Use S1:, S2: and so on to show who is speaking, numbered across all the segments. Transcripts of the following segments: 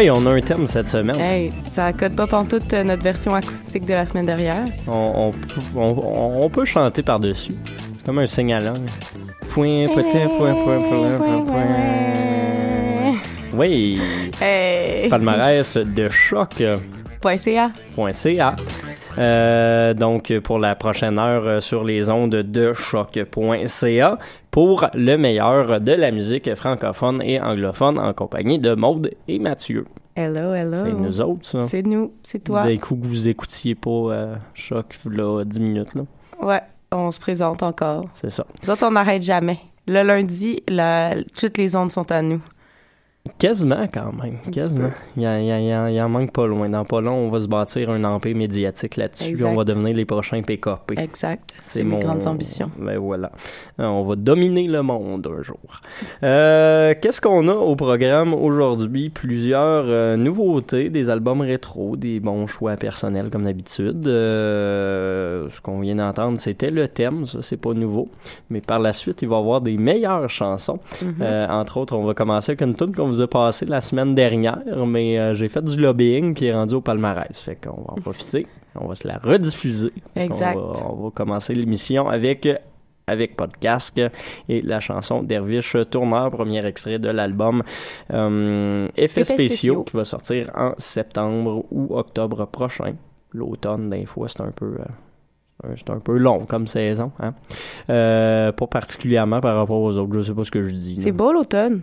S1: Hey, on a un thème cette semaine.
S2: Hey, ça code pas pantoute euh, notre version acoustique de la semaine dernière.
S1: On, on, on- on peut chanter par-dessus. C'est comme un langue. Point, point, point, point, point, point. Oui,
S2: Hey!
S1: palmarès de choc.ca.
S2: Point CA.
S1: Euh, donc, pour la prochaine heure euh, sur les ondes de choc.ca pour le meilleur de la musique francophone et anglophone en compagnie de Maude et Mathieu.
S2: Hello, hello.
S1: C'est nous autres, ça.
S2: C'est nous, c'est toi.
S1: D'un coup que vous écoutiez pas euh, Choc, là, 10 minutes, là.
S2: Ouais, on se présente encore.
S1: C'est ça.
S2: Nous autres, on n'arrête jamais. Le lundi, la- toutes les ondes sont à nous.
S1: Quasiment, quand même. Quasiment. Il, y a- il en manque pas loin. Dans pas long, on va se bâtir un empire médiatique là-dessus. On va devenir les prochains PKP.
S2: Exact. C'est mes grandes ambitions.
S1: Ben voilà. Euh, On va dominer le monde un jour. Euh, Qu'est-ce qu'on a au programme aujourd'hui? Plusieurs euh, nouveautés, des albums rétro, des bons choix personnels comme d'habitude. Euh, ce qu'on vient d'entendre, c'était le thème, ça c'est pas nouveau. Mais par la suite, il va y avoir des meilleures chansons.
S2: Mhm.
S1: Euh, entre autres, on va commencer avec une tune qu'on vous a passée la semaine dernière, mais euh, j'ai fait du lobbying puis est rendu au palmarès. Fait qu'on va en profiter. On va se la rediffuser.
S2: Exact.
S1: On va, on va commencer l'émission avec avec podcast et la chanson d'Herviche Tourneur, premier extrait de l'album euh, Effets spéciaux
S2: spéciaux.
S1: qui va sortir en septembre ou octobre prochain. L'automne, des fois, c'est un peu euh, c'est un peu long comme saison, hein? Euh, pas particulièrement par rapport aux autres. Je sais pas ce que je dis.
S2: C'est beau l'automne.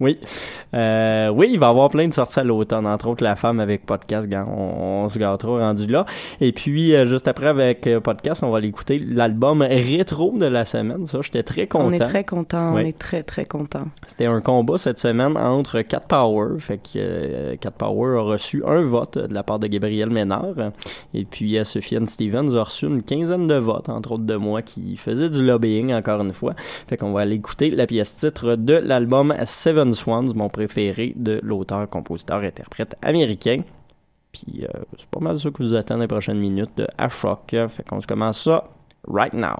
S1: Oui. Euh, oui, il va y avoir plein de sorties à l'automne, entre autres La Femme avec podcast, on, on se gâtera rendu là. Et puis, euh, juste après avec euh, podcast, on va aller écouter l'album rétro de la semaine. Ça, j'étais très content.
S2: On est très content. On est très, très content.
S1: C'était un combat cette semaine entre Cat Power. Fait que euh, Cat Power a reçu un vote de la part de Gabriel Ménard. Et puis Sofiane Stevens a reçu une quinzaine de votes, entre autres de moi, qui faisait du lobbying encore une fois. Fait qu'on va aller écouter la pièce titre de l'album Seven Swans, mon préféré de l'auteur, compositeur, interprète américain. Puis euh, c'est pas mal ça que vous attend dans les prochaines minutes de À Choc. Fait qu'on se commence ça right now.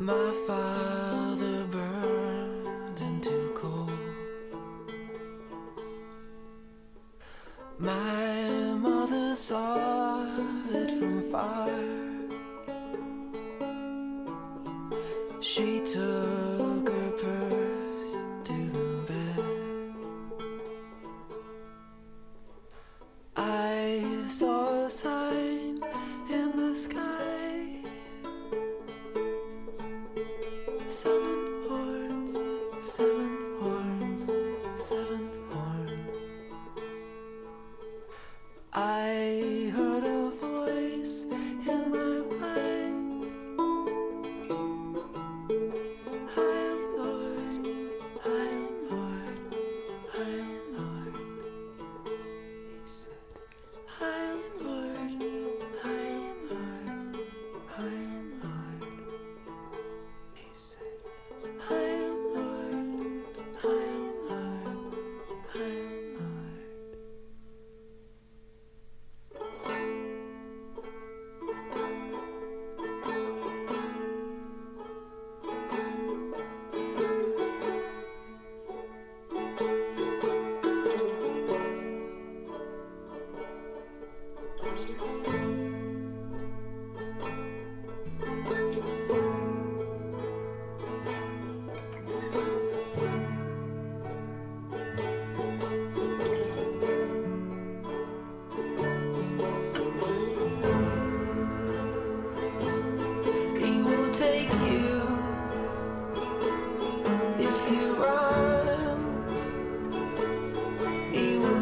S3: My father burned into coal. My mother saw it from far. She took.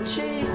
S3: chase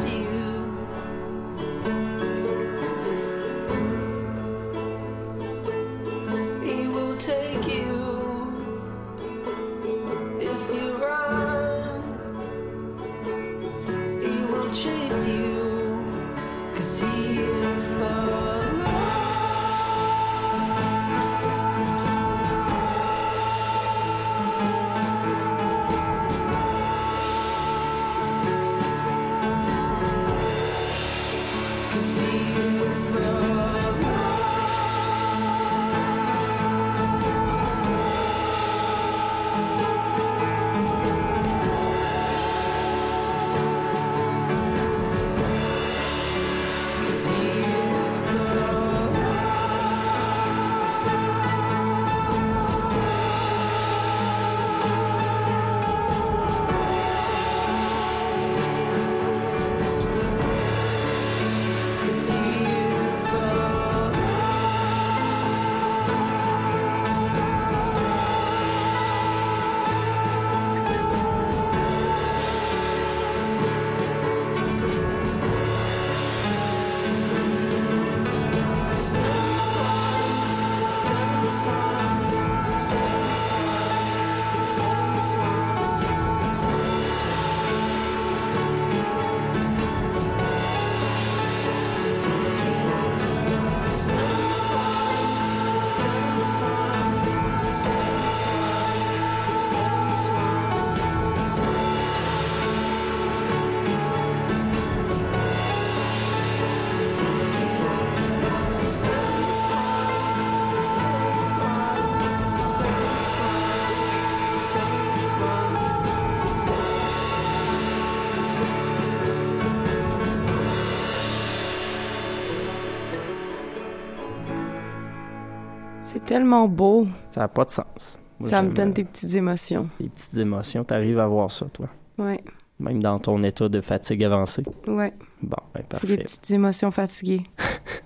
S2: C'est tellement beau.
S1: Ça n'a pas de sens. Moi,
S2: Ça me donne
S1: euh,
S2: des petites émotions.
S1: des petites émotions. T'arrives à voir ça, toi.
S2: Ouais,
S1: Même dans ton état de fatigue avancée.
S2: ouais.
S1: Bon, ben
S2: C'est des
S1: parfait.
S2: petites émotions fatiguées.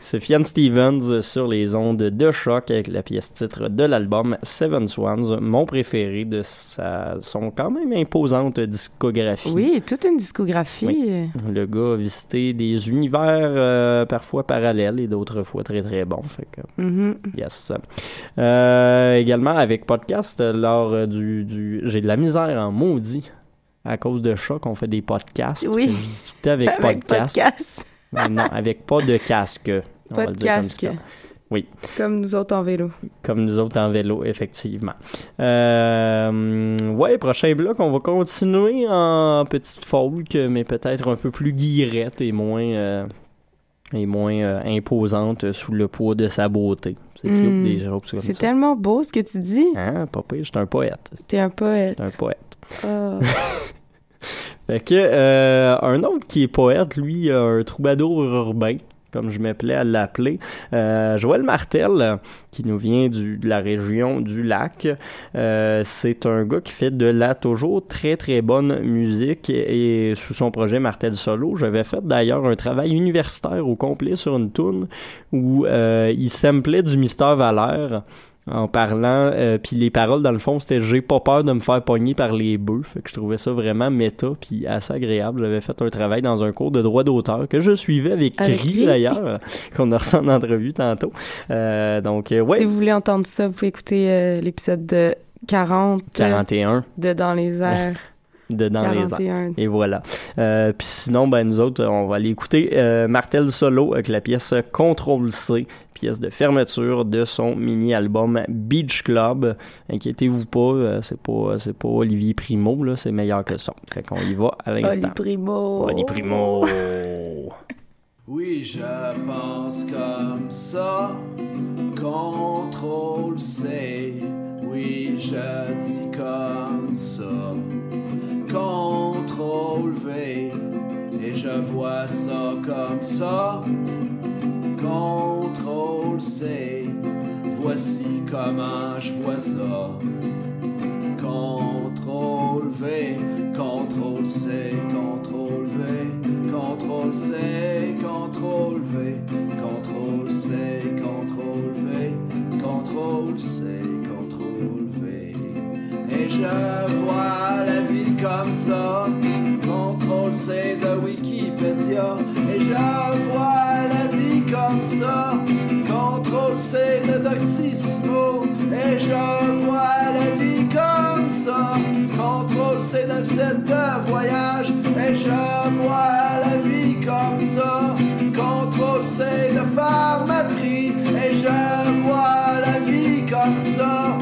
S1: Sofiane Stevens sur les ondes de choc avec la pièce titre de l'album Seven Swans, mon préféré de sa, son quand même imposante discographie.
S2: Oui, toute une discographie.
S1: Le gars a visité des univers euh, parfois parallèles et d'autres fois très très bons. Fait que,
S2: Mhm.
S1: yes. Euh, également avec podcast, lors du, du j'ai de la misère en maudit à cause de choc, on fait des podcasts.
S2: Oui.
S1: Je dis tout avec,
S2: Avec
S1: podcast.
S2: podcast.
S1: Non, avec pas de casque. On va
S2: Pas
S1: le
S2: de
S1: comme
S2: casque.
S1: ça. Oui.
S2: Comme nous autres en vélo.
S1: Comme nous autres en vélo, effectivement. Euh, ouais, prochain bloc, on va continuer en petite folk, mais peut-être un peu plus guillerette et moins, euh, et moins euh, imposante sous le poids de sa beauté. C'est
S2: Mm.
S1: ça.
S2: tellement beau ce que tu dis.
S1: Hein, pas pire, j'étais un poète.
S2: T'es un poète.
S1: Un poète.
S2: Ah.
S1: Fait que, euh, un autre qui est poète, lui, un troubadour urbain, comme je m'appelais à l'appeler, euh, Joël Martel, qui nous vient de la région du lac. Euh, c'est un gars qui fait de la toujours très très bonne musique et, sous son projet Martel Solo, j'avais fait d'ailleurs un travail universitaire au complet sur une tune où il samplait du Mystère Valère en parlant euh, puis les paroles dans le fond c'était j'ai pas peur de me faire pogner par les bœufs fait que je trouvais ça vraiment méta puis assez agréable. J'avais fait un travail dans un cours de droit d'auteur que je suivais avec,
S2: Avec
S1: Cri d'ailleurs qu'on a reçu en entrevue tantôt. Euh, donc euh, ouais.
S2: Si vous voulez entendre ça, vous pouvez écouter euh, l'épisode de 40 euh,
S1: 41
S2: de Dans les airs.
S1: de dans les airs
S2: 41.
S1: et voilà. Euh, Puis sinon, ben nous autres, on va aller écouter euh, Martel Solo avec la pièce Contrôle C, pièce de fermeture de son mini-album Beach Club. Inquiétez-vous pas, euh, c'est pas c'est pas Olivier Primo là, c'est meilleur que ça. Fait qu'on y va à
S2: Oli
S1: l'instant.
S2: Primo.
S1: Oli Primo.
S4: Oui, je pense comme ça. Contrôle C. Oui, je dis comme ça. Contrôle V. Et je vois ça comme ça. Contrôle C. Voici comment je vois ça. Contrôle V, contrôle C, contrôle V, contrôle C, contrôle V, contrôle C, contrôle V, contrôle C, contrôle V. Et je vois la vie comme ça, contrôle C de Wikipédia. Et je vois la vie comme ça, contrôle C de Doctissimo. Et je vois la vie comme ça, contrôle C de site de voyage. Et je vois la vie comme ça, contrôle C de pharmaprix. Et je vois la vie comme ça,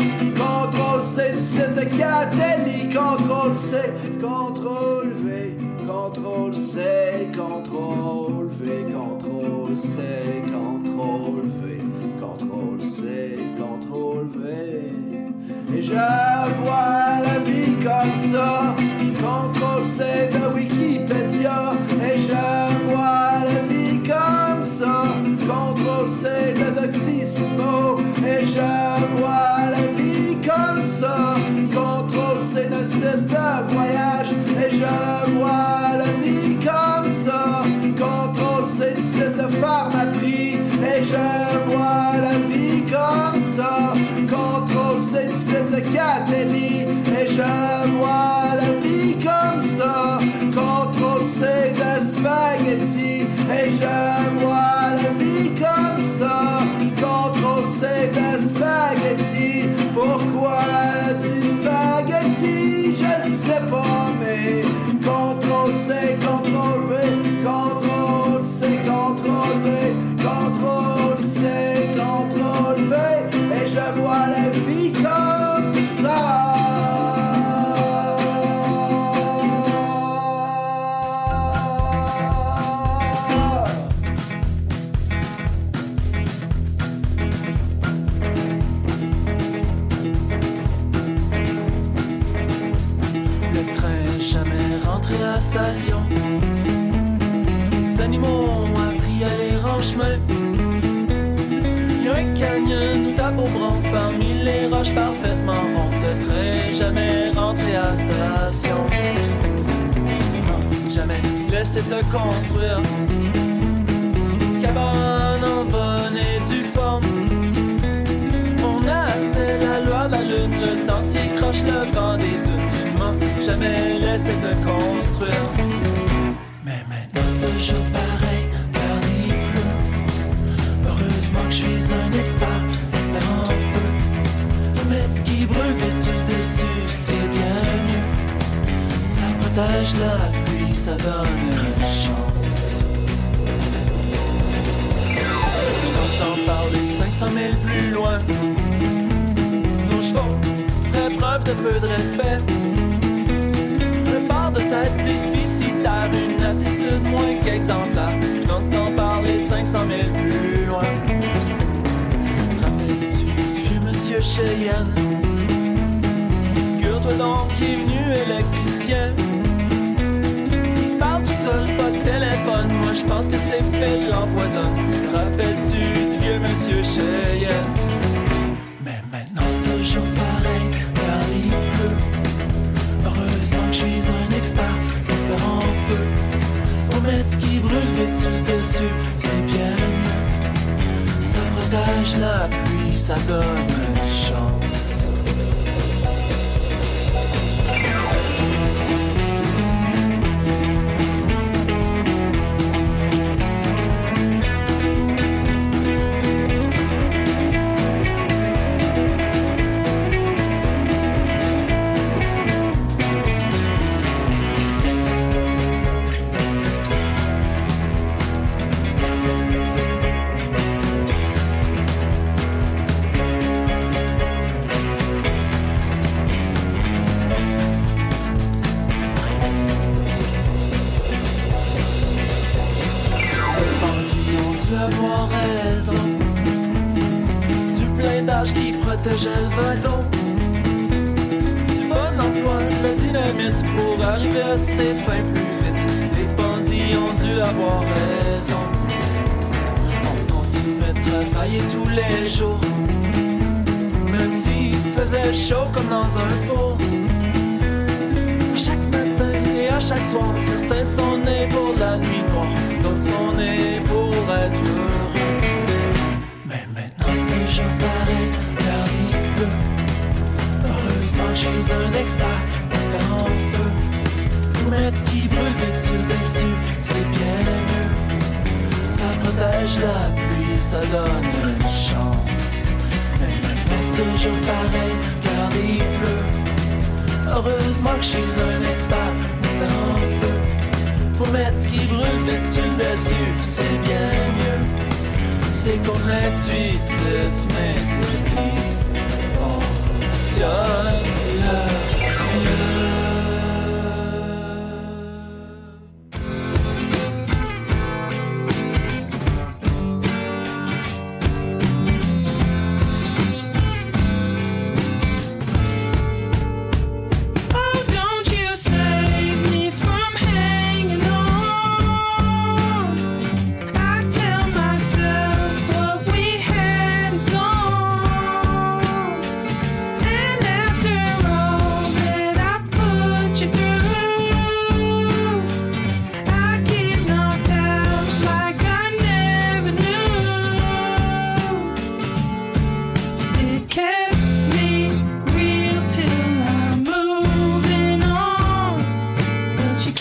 S4: C du site de Catelli. Contrôle C, contrôle V, contrôle C, contrôle V, contrôle C, contrôle V, contrôle C, contrôle V. Et je vois la vie comme ça, contrôle C site de Catelli. Et je
S5: parfaitement rondes. Le train jamais rentré à station. Jamais laissé te construire. Cabane en bonne et due forme. On avait la loi de la lune, le sentier croche le vent des dunes. Tu m'as jamais laissé te construire. Mais maintenant c'est toujours pareil, car il. Heureusement que je suis un expert. Mettre ce qui brûle vêtu dessus, c'est bien mieux. Ça protège la pluie, ça donne une chance. J'entends parler 500 000 plus loin. Nos chevaux feraient preuve de peu de respect. Part de tête déficitaire, une attitude moins qu'exemplaire. J'entends parler 500 000 plus loin. Monsieur Cheyenne? Figure-toi donc qui est venu électricien. Il se parle tout seul, pas de téléphone. Moi je pense que c'est fait l'empoisonne. Rappelles-tu du vieux monsieur Cheyenne? Mais maintenant c'est toujours pareil, car il pleut. Heureusement que je suis un expert, expert en feu. Faut mettre ce qui brûle vite le dessus, c'est bien. Ça protège la pluie, ça donne une chance. Qui protégeait le wagon. Du bon emploi la dynamite Pour arriver à ses fins plus vite. Les bandits ont dû avoir raison. On continuait de travailler tous les jours. Même s'il faisait chaud comme dans un four. Chaque matin et à chaque soir, certains sont nés pour la nuit noire, d'autres sont nés pour être heureux. Mais maintenant c'est déjà il pleut. Heureusement que je suis un expert, expert en mettre ce qui brûle le dessus, c'est bien mieux. Ça protège la pluie, ça donne une chance. Mais maintenant c'est toujours pareil, car il. Heureusement que je suis un expert, expert en. Faut mettre ce qui brûle le dessus, c'est bien mieux. C'est contre-intuitif, mais c'est ce qui fonctionne.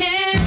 S6: can't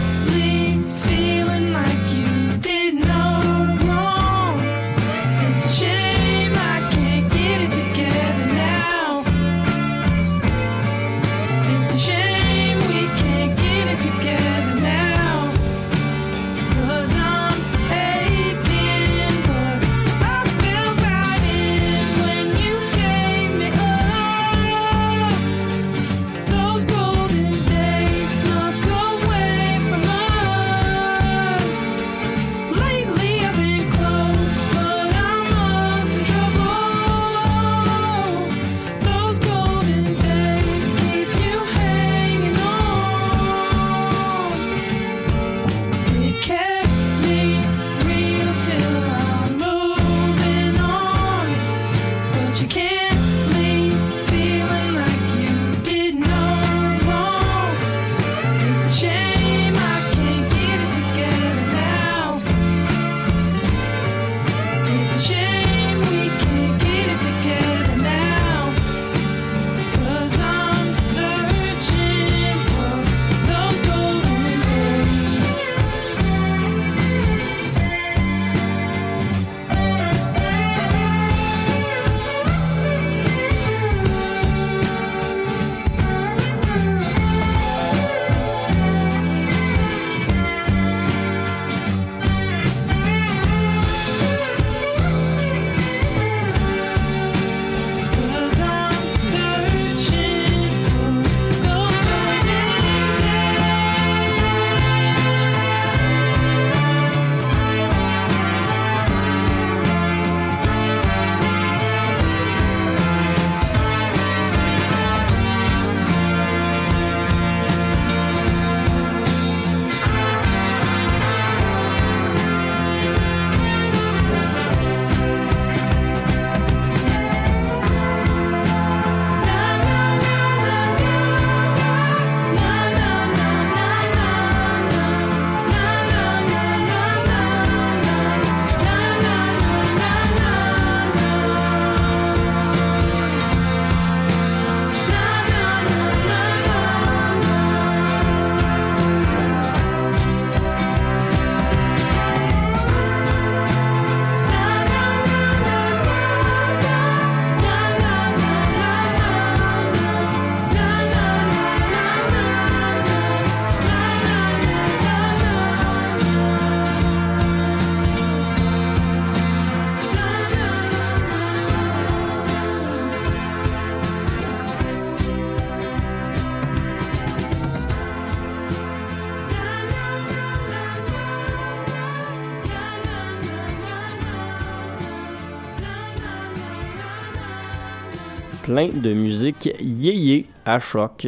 S1: plein de musique yéyé à choc.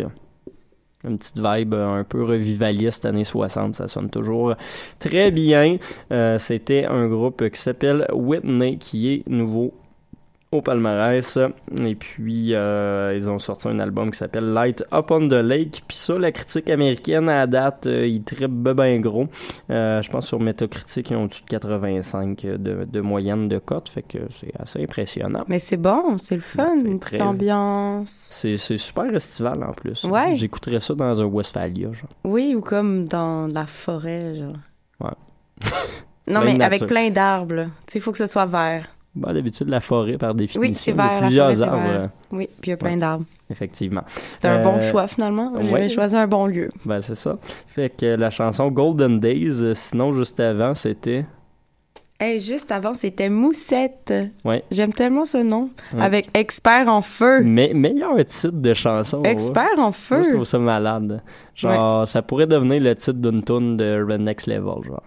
S1: Une petite vibe un peu revivaliste années 60, ça sonne toujours très bien. Euh, C'était un groupe qui s'appelle Whitney, qui est nouveau au palmarès. Et puis, euh, ils ont sorti un album qui s'appelle Light Up on the Lake. Puis ça, la critique américaine, à date, euh, ils trippent ben, gros. Euh, je pense sur Metacritic, ils ont au-dessus de 85 de, de moyenne de cote. Fait que c'est assez impressionnant.
S2: Mais c'est bon, c'est le fun, une petite
S1: très-
S2: ambiance.
S1: C'est c'est super estival en plus.
S2: Ouais.
S1: J'écouterais ça dans un Westphalia, genre.
S2: Oui, ou comme dans la forêt, genre.
S1: Ouais.
S2: Non, mais avec plein d'arbres. Tu sais, il faut que ce soit vert.
S1: Bah, D'habitude, la forêt, par définition,
S2: Oui, c'est
S1: il y a
S2: vert,
S1: plusieurs
S2: forêt,
S1: arbres,
S2: vert.
S1: euh,
S2: Oui, puis il y a plein
S1: Ouais.
S2: d'arbres.
S1: effectivement.
S2: C'est un bon
S1: Euh,
S2: choix, finalement. J'ai
S1: ouais.
S2: choisi un bon lieu.
S1: Ben, c'est ça. Fait que la chanson Golden Days, sinon, juste avant, c'était...
S2: Hey, juste avant, c'était Moussette.
S1: Ouais.
S2: J'aime tellement ce nom.
S1: Ouais.
S2: Avec Expert en feu.
S1: Mais meilleur titre de chanson. ouais.
S2: Expert en
S1: Moi, je
S2: feu.
S1: trouve ça malade. Genre, ça pourrait devenir le titre d'une tune de Rednext Level, genre.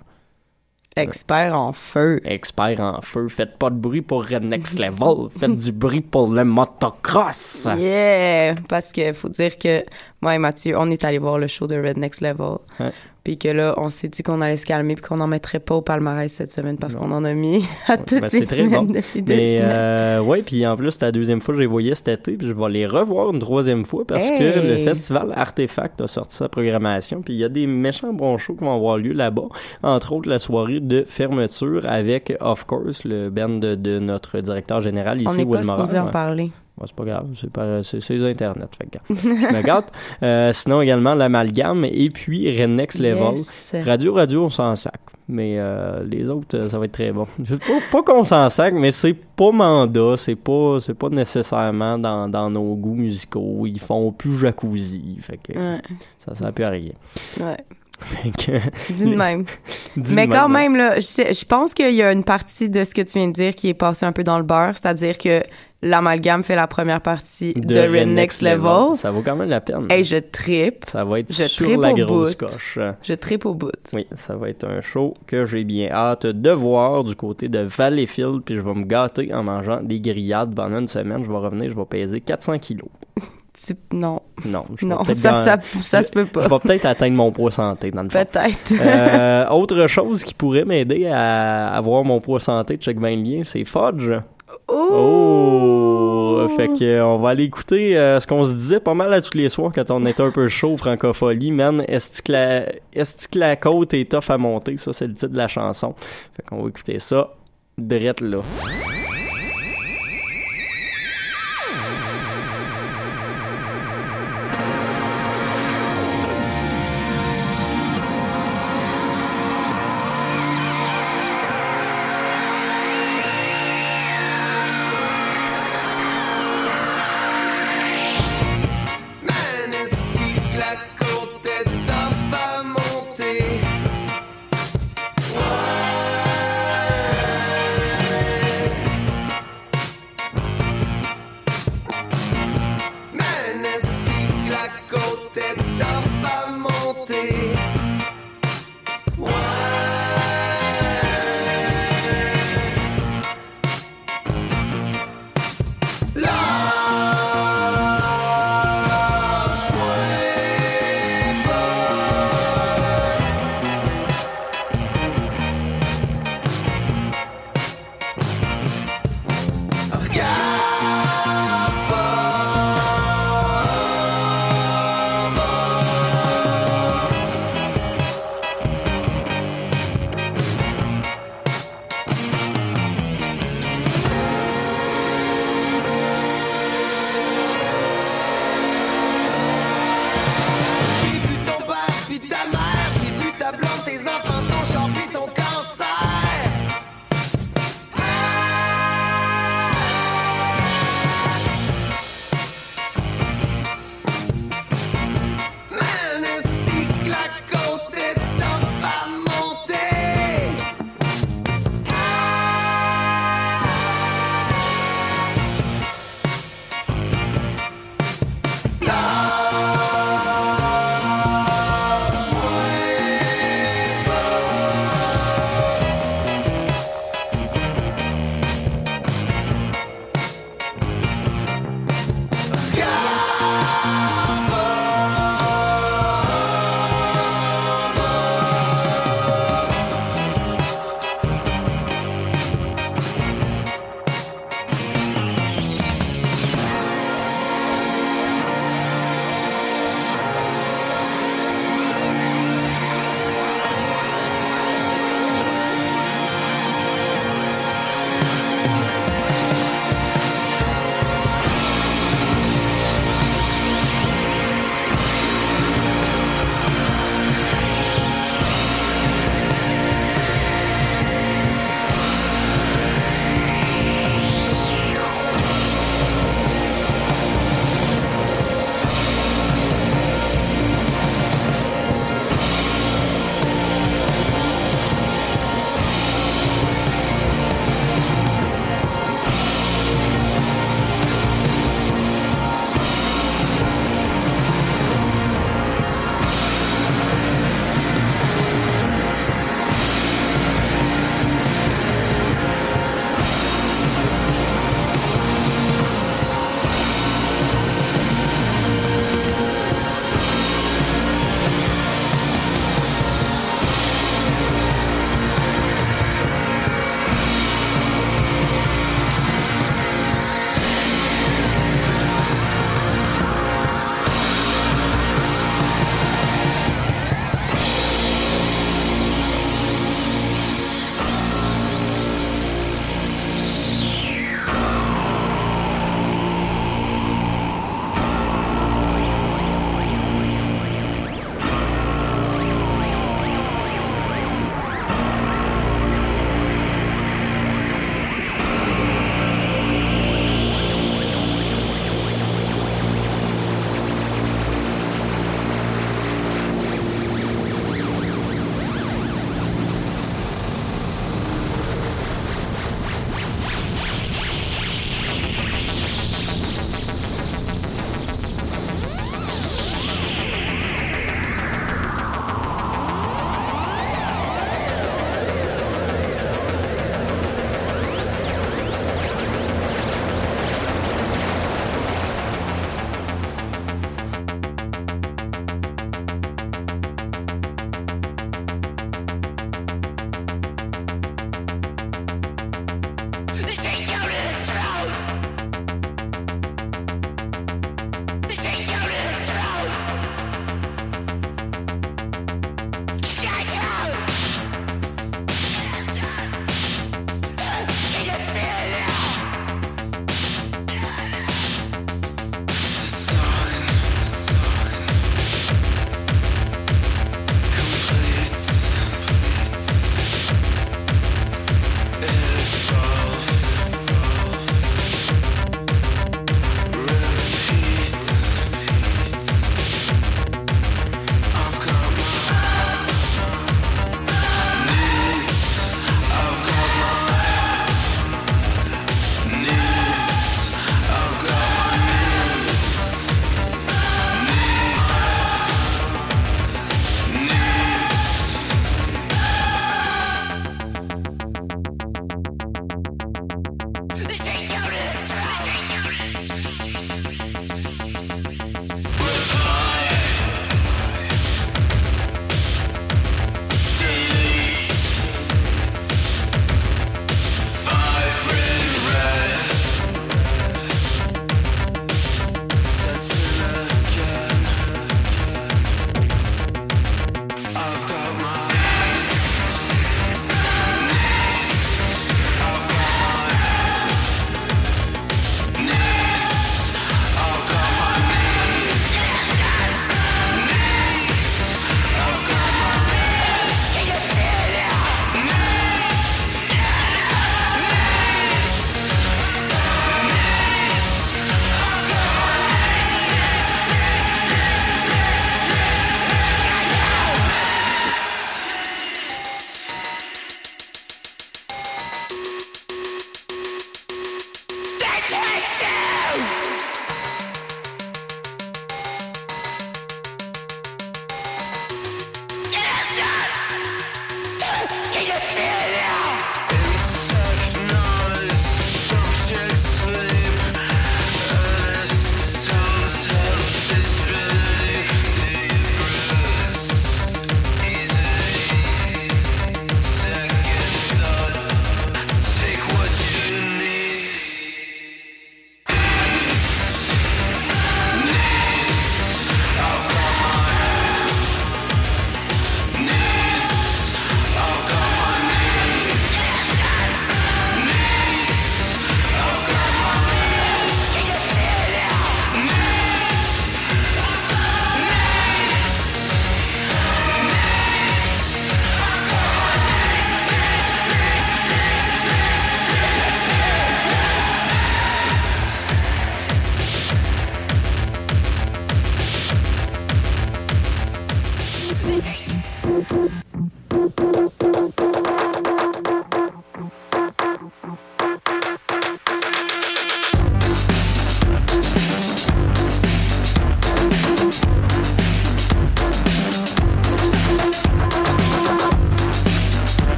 S2: Expert en feu.
S1: Expert en feu, faites pas de bruit pour Rednext Level, faites du bruit pour le motocross.
S2: Yeah! Parce que faut dire que moi et Mathieu, on est allé voir le show de Rednext Level. Puis que là, on s'est dit qu'on allait se calmer puis qu'on n'en mettrait pas au palmarès cette semaine parce qu'on en a mis à toutes
S1: ben,
S2: les
S1: c'est très
S2: semaines
S1: bon.
S2: depuis deux
S1: Mais
S2: semaines.
S1: euh, ouais, puis en plus, c'est la deuxième fois que je les voyais cet été, puis je vais les revoir une troisième fois parce que le festival Artefact a sorti sa programmation, puis il y a des méchants bons shows qui vont avoir lieu là-bas, entre autres la soirée de fermeture avec, of course, le band de, de notre directeur général ici,
S2: on n'est pas supposé en parler.
S1: C'est pas grave, c'est pas c'est internet, fait que je me gâte. Euh, sinon également l'amalgame et puis Rednext Level.
S2: Yes.
S1: Radio Radio on s'en sac, mais euh, les autres euh, ça va être très bon. Pas, pas qu'on s'en sac, mais c'est pas mandat, c'est pas c'est pas nécessairement dans, dans nos goûts musicaux. Ils font plus jacuzzi, fait que
S2: Ouais,
S1: ça sert plus à rien.
S2: ouais. Dis de même.
S1: dis
S2: Mais quand
S1: même,
S2: même, là, je, pense qu'il y a une partie de ce que tu viens de dire qui est passée un peu dans le beurre, c'est-à-dire que l'amalgame fait la première partie de, Rednext Level.
S1: ça vaut quand même la peine.
S2: Et je trippe.
S1: ça va être
S2: je
S1: sur
S2: tripe
S1: la
S2: au
S1: grosse
S2: bout.
S1: coche.
S2: Je trippe au bout.
S1: Oui, ça va être un show que j'ai bien hâte de voir du côté de Valleyfield, puis je vais me gâter en mangeant des grillades pendant une semaine. Je vais revenir, je vais peser 400 kilos.
S2: Non,
S1: Non, je
S2: ça,
S1: dans-
S2: ça, ça se peut
S1: Je
S2: pas.
S1: vais peut-être atteindre mon poids santé dans le fond.
S2: Peut-être.
S1: Euh, autre chose qui pourrait m'aider à avoir mon poids santé, check bien le lien, c'est Fudge. Oh! Fait que euh, on va aller écouter euh, ce qu'on se disait pas mal à tous les soirs quand on était un peu chaud francophonie. Man, est-ce que la, est-ce que la côte est tough à monter? Ça, c'est le titre de la chanson. Fait qu'on va écouter ça drette là.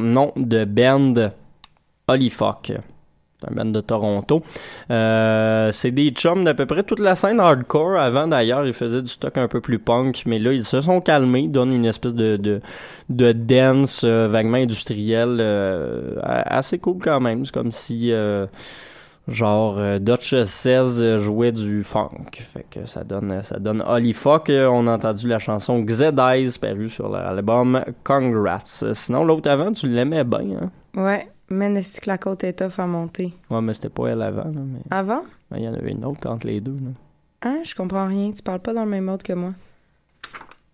S1: Nom de band Holy Fuck. C'est un band de Toronto. Euh, c'est des chums d'à peu près toute la scène hardcore. Avant, d'ailleurs, ils faisaient du stock un peu plus punk, mais là, ils se sont calmés. Ils donnent une espèce de, de, de dance euh, vaguement industriel euh, assez cool quand même. C'est comme si... euh, Genre euh, Dutch 16 jouait du funk. Fait que ça donne ça donne Holy Fuck. Euh, On a entendu la chanson Xedize parue sur l'album Congrats. Euh, Sinon l'autre avant, tu l'aimais bien hein?
S2: Ouais, mais est-ce que la côte est tough à monter?
S1: Ouais, mais c'était pas elle avant, là, mais
S2: Avant?
S1: il y en avait une autre entre les deux. Là.
S2: Hein, je comprends rien. Tu parles pas dans le même mode que moi.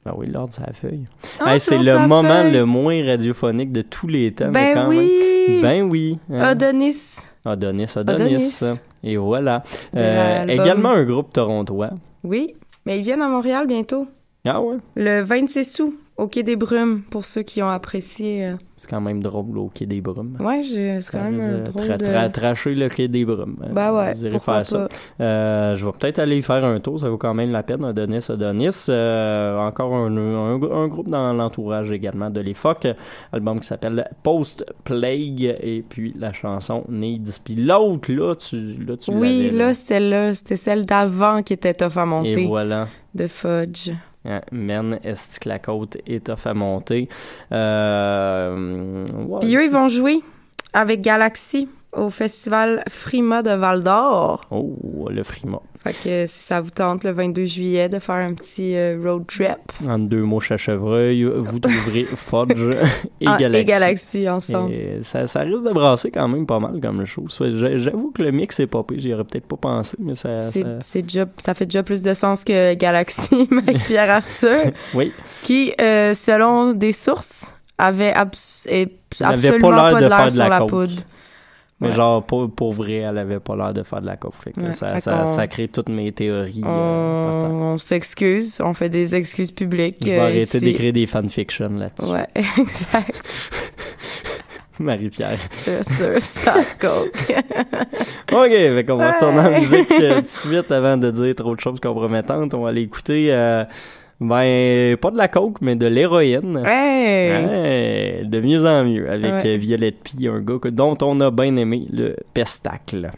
S1: Ben oui, l'ordre sa feuille.
S2: Ah,
S1: Hey, c'est le moment
S2: feuille.
S1: le moins radiophonique de tous les temps. mais
S2: Ben
S1: quand
S2: oui!
S1: Même. Ben oui. hein.
S2: Adonis.
S1: Adonis, Adonis.
S2: Adonis.
S1: Et voilà.
S2: De
S1: Euh, également un groupe torontois.
S2: Oui, mais ils viennent à Montréal bientôt.
S1: Ah ouais?
S2: Le 26 août. Au Quai des Brumes, pour ceux qui ont apprécié. euh,
S1: C'est quand même drôle au Quai des Brumes.
S2: Ouais, c'est quand même drôle
S1: tra-
S2: de...
S1: tra- tracher le Quai des Brumes. Euh,
S2: Bah ouais,
S1: Vous irez faire ça. Euh, je vais peut-être aller y faire un tour, ça vaut quand même la peine. Adonis, Adonis. Euh, encore un, un, un groupe dans l'entourage également de l'époque. Album qui s'appelle Post Plague et puis la chanson Needs. Puis l'autre, là, tu, là, tu
S2: Oui,
S1: l'avais,
S2: là, c'était là, c'était celle d'avant qui était tough à monter,
S1: Et voilà.
S2: de Fudge.
S1: Hein, Men, est que la côte est tough à monter? Euh.
S2: Puis eux, ils vont jouer avec Galaxy au festival Frima de Val d'Or.
S1: Oh, le frima.
S2: Fait que si ça vous tente le 22 juillet de faire un petit euh, road trip
S1: En deux mots à chevreuil, vous trouverez Fudge et
S2: Ah,
S1: Galaxy.
S2: et Galaxy ensemble.
S1: Et ça, ça risque de brasser quand même pas mal comme show. J'avoue que le mix est pas pire, j'y aurais peut-être pas pensé, mais ça. Ça-
S2: c'est déjà, ça fait déjà plus de sens que Galaxy avec Pierre Arthur,
S1: Oui,
S2: qui, euh, selon des sources, avait abs- et
S1: n'avait
S2: absolument
S1: pas
S2: pas
S1: l'air
S2: de
S1: de faire de
S2: sur
S1: la
S2: la
S1: coke.
S2: poudre.
S1: Mais
S2: Ouais.
S1: genre, pour, pour vrai, elle avait pas l'air de faire de la coke. Fait que
S2: Ouais,
S1: ça,
S2: fait
S1: ça, ça crée toutes mes théories. euh.
S2: On, on s'excuse, on fait des excuses publiques.
S1: Je vais
S2: euh,
S1: arrêter d'écrire des fanfictions là-dessus.
S2: Ouais, exact.
S1: Marie-Pierre.
S2: sur, sa coke.
S1: OK, fait qu'on va retourner en musique euh, tout de suite avant de dire trop de choses compromettantes. On va aller écouter, euh, ben, pas de la coke, mais de l'héroïne.
S2: Hey!
S1: De mieux en mieux avec
S2: Ouais.
S1: euh, Violette P, un gars dont on a bien aimé le pestacle.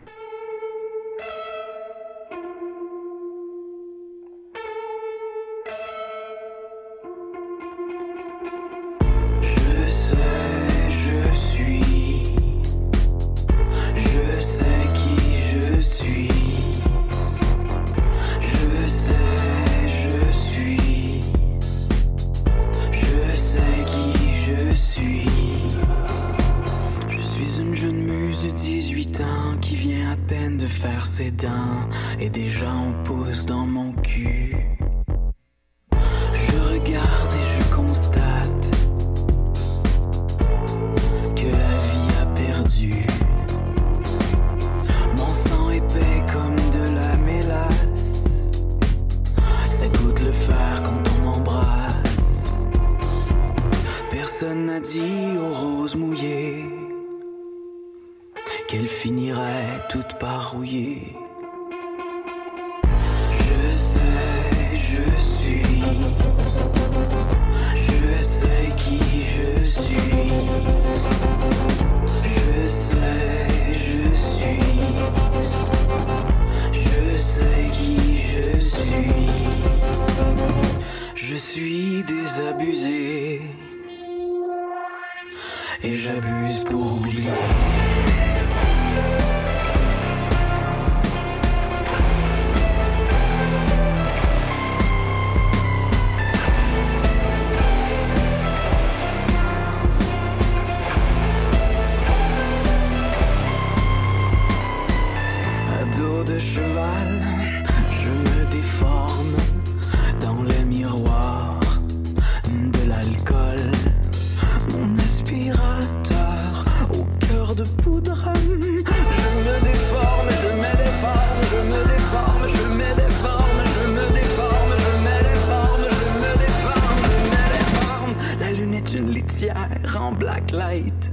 S7: Litière en black light.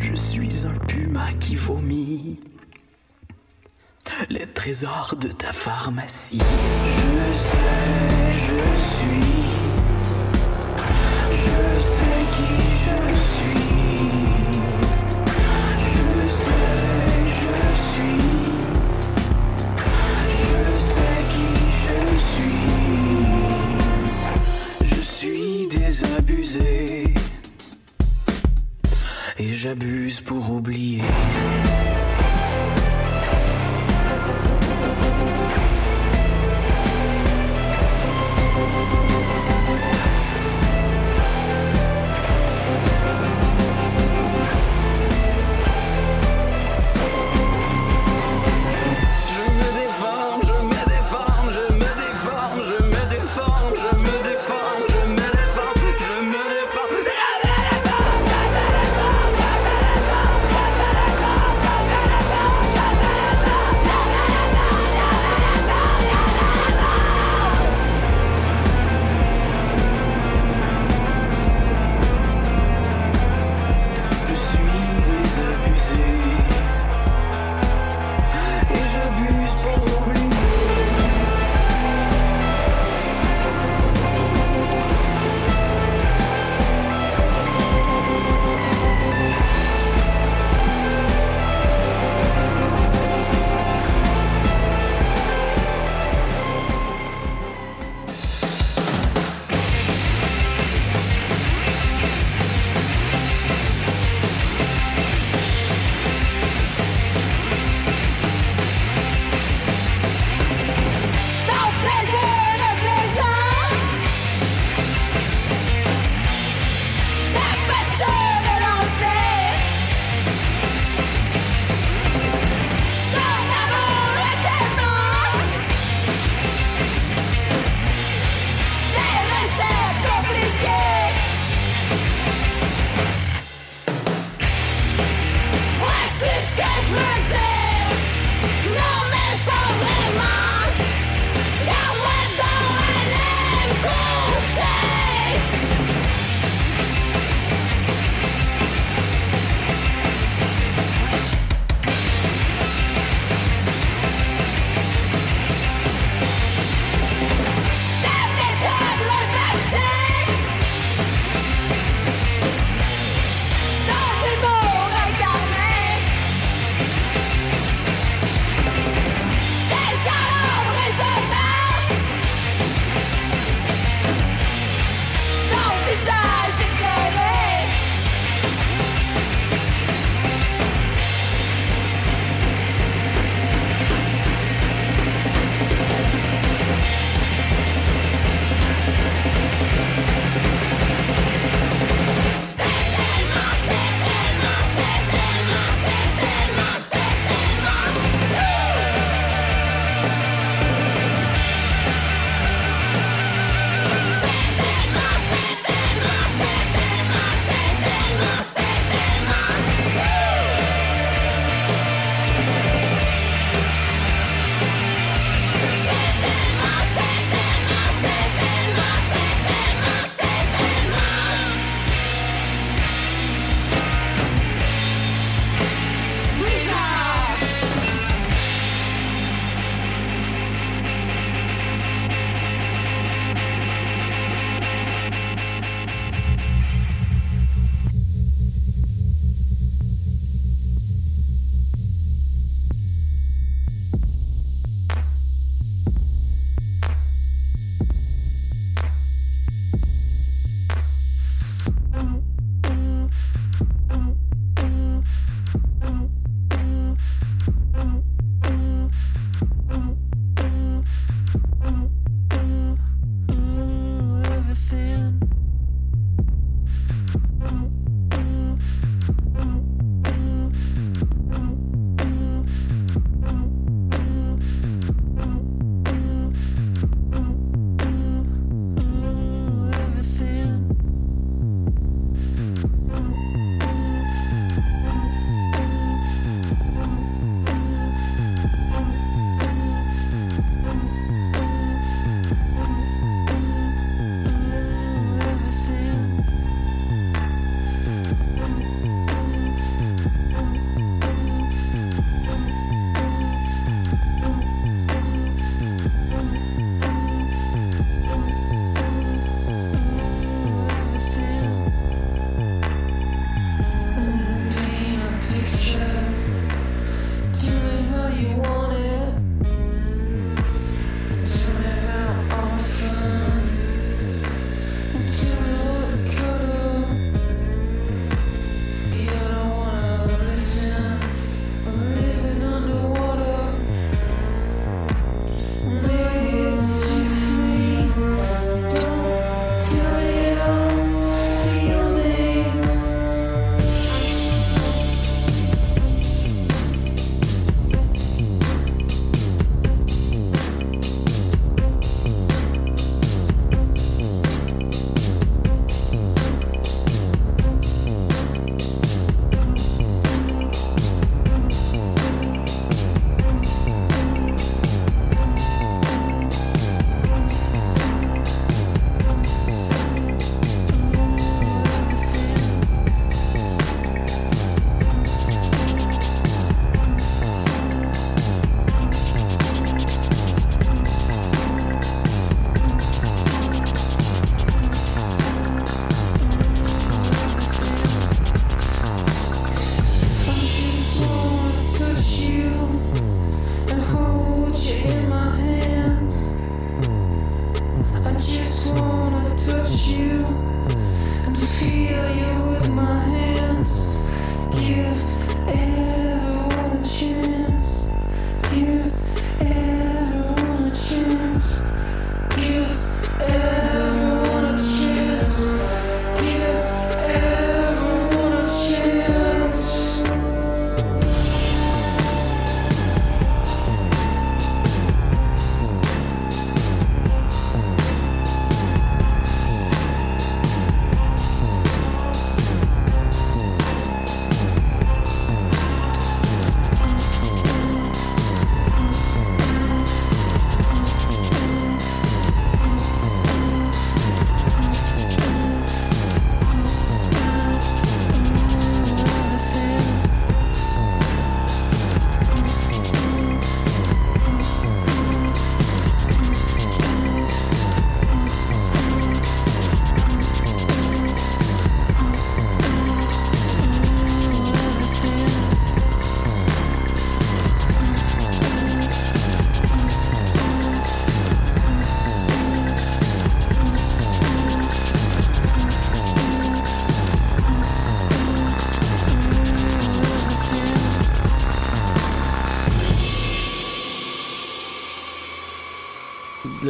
S7: Je suis un puma qui vomit les trésors de ta pharmacie. Je sais, je suis. Je sais qui je suis. J'abuse pour oublier.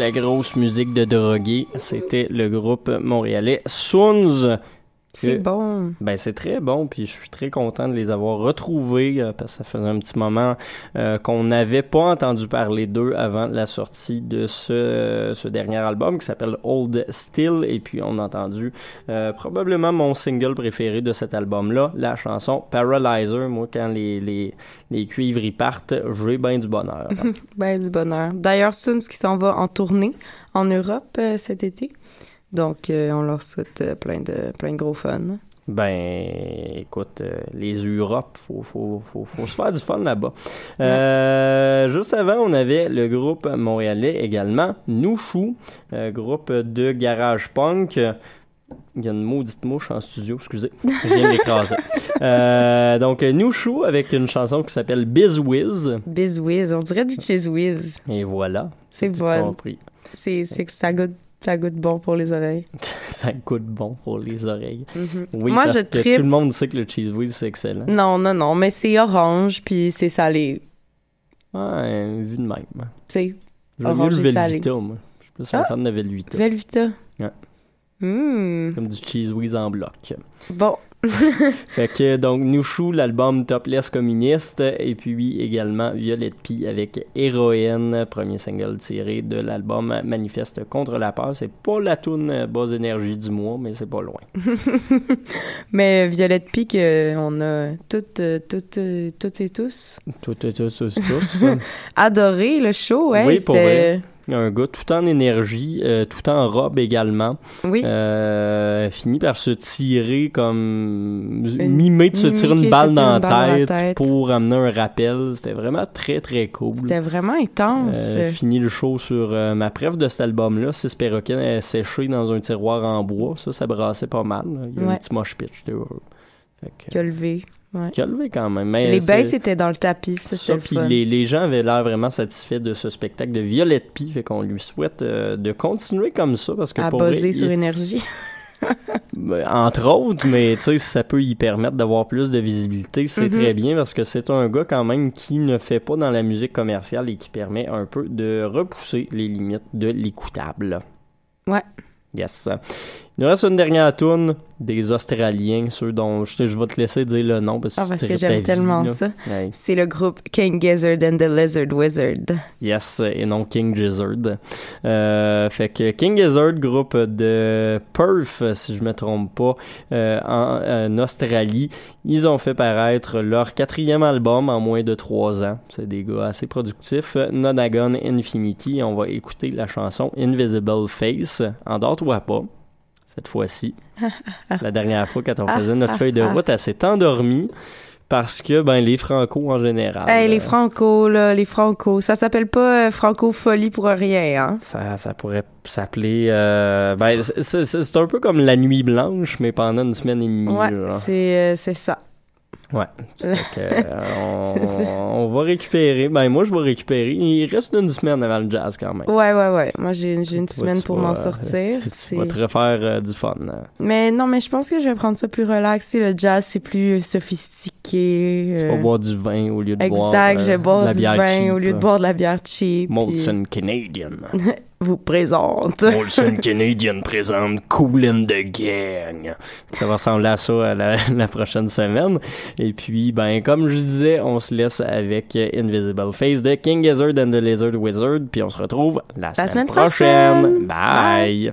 S1: La grosse musique de drogué, c'était le groupe montréalais Soons.
S2: C'est bon.
S1: Ben c'est très bon, puis je suis très content de les avoir retrouvés euh, parce que ça faisait un petit moment euh, qu'on n'avait pas entendu parler d'eux avant la sortie de ce, ce dernier album qui s'appelle Old Still et puis on a entendu euh, probablement mon single préféré de cet album-là, la chanson Paralyzer. Moi, quand les, les, les cuivres y partent, j'ai bien du bonheur.
S2: Ben, du bonheur. D'ailleurs, Soons qui s'en va en tournée en Europe cet été. Donc, euh, on leur souhaite euh, plein, de, plein de gros fun.
S1: Ben, écoute, euh, les Europes, faut, faut, faut, faut se faire du fun là-bas. Euh, juste avant, on avait le groupe montréalais également, Nouchou, euh, groupe de garage punk. Il y a une maudite mouche en studio, excusez. Je viens de l'écraser. Euh, donc, Nouchou avec une chanson qui s'appelle Biz Wiz.
S2: Biz Whiz, on dirait du Cheese Whiz.
S1: Et voilà.
S2: C'est bon.
S1: compris.
S2: C'est que ça goûte, ça goûte bon pour les oreilles.
S1: Ça goûte bon pour les oreilles.
S2: Mhm.
S1: Oui,
S2: Moi,
S1: parce
S2: je
S1: que
S2: tripe-
S1: tout le monde sait que le cheese whiz, c'est excellent.
S2: Non, non, non, mais c'est orange puis c'est salé.
S1: Ouais, vu de même.
S2: Tu sais,
S1: mieux
S2: Orange
S1: le
S2: et salé.
S1: Moi. Je suis plus un
S2: Ah!
S1: fan de Velvita.
S2: Velvita.
S1: Ouais.
S2: Hmm.
S1: Comme du cheese whiz en bloc.
S2: Bon,
S1: Fait que, donc, Nouchou, l'album Topless Communiste, et puis également Violette Pie avec Héroïne, premier single tiré de l'album Manifeste contre la peur. C'est pas la toune euh, basse énergie du mois, mais c'est pas loin.
S2: mais Violette Pique, euh, on a toutes, euh, toutes, toutes et tous
S1: Tout, tout, tout, tout, tous.
S2: adoré le show. Ouais,
S1: Oui, pour Un gars tout en énergie, euh, tout en robe également.
S2: Oui.
S1: Euh, finit par se tirer comme
S2: Une-
S1: mimer de se tirer une balle
S2: se
S1: dans
S2: une
S1: la
S2: balle dans la
S1: tête,
S2: tête.
S1: pour amener un rappel. C'était vraiment très très cool.
S2: C'était vraiment intense.
S1: Euh, fini le show sur euh, ma préf de cet album-là, Six perroquets euh, séchés dans un tiroir en bois. Ça, ça brassait pas mal. Il y a
S2: Ouais.
S1: un petit mosh pitch. Fait que-
S2: qui a levé. Ouais.
S1: qui a levé quand même. Mais
S2: Les
S1: c'est-
S2: basses étaient dans le tapis, ça, le fun.
S1: les, les gens avaient l'air vraiment satisfaits de ce spectacle de Violette Pie, fait qu'on lui souhaite euh, de continuer comme ça parce que
S2: à
S1: pour vrai,
S2: buzzer
S1: il-
S2: sur énergie.
S1: ben, entre autres, mais tu sais, ça peut y permettre d'avoir plus de visibilité, c'est
S2: Mhm.
S1: très bien parce que c'est un gars quand même qui ne fait pas dans la musique commerciale et qui permet un peu de repousser les limites de l'écoutable.
S2: Ouais.
S1: Yes. Il nous reste une dernière tourne des Australiens, ceux dont je, vais te laisser dire le nom parce que,
S2: Ah, parce que j'aime tellement
S1: là.
S2: ça.
S1: Ouais.
S2: C'est le groupe King Gizzard and the Lizard Wizard.
S1: Yes, et non King Gizzard. Euh, fait que King Gizzard, groupe de Perth, si je me trompe pas, euh, en, en Australie, ils ont fait paraître leur quatrième album en moins de trois ans. C'est des gars assez productifs. Nonagon Infinity. On va écouter la chanson Invisible Face. Endors-toi pas. Cette fois-ci. la dernière fois, quand on faisait notre feuille de route, elle s'est endormie parce que ben les Franco en général.
S2: hey, les
S1: euh,
S2: Franco, là, les Franco. Ça s'appelle pas euh, Franco-folie pour rien, hein?
S1: Ça, ça pourrait s'appeler. euh, ben, c'est- un peu comme la nuit blanche, mais pendant une semaine et demie.
S2: Ouais, c'est euh, c'est ça.
S1: Ouais. Que, euh, on, on va récupérer. Ben, moi, je vais récupérer. Il reste une semaine avant le jazz quand même.
S2: Ouais, ouais, ouais. Moi, j'ai j'ai une semaine
S1: tu
S2: pour m'en sortir.
S1: Tu, tu vas te refaire euh, du fun. euh.
S2: Mais non, mais je pense que je vais prendre ça plus relax. Tu le jazz, c'est plus sophistiqué.
S1: Tu
S2: euh,
S1: vas boire du vin au lieu de boire
S2: Exact,
S1: euh,
S2: je vais boire du vin
S1: cheap.
S2: au lieu de boire de la bière cheap. puis
S1: Molson Canadian.
S2: vous présente.
S1: Molson Canadian présente Cool in the Gang. Ça va ressembler à ça à la, la prochaine semaine. Et puis, ben, comme je disais, on se laisse avec euh, Invisible Face de King Gizzard and the Lizard Wizard. Puis on se retrouve la, semaine,
S2: semaine prochaine.
S1: Bye.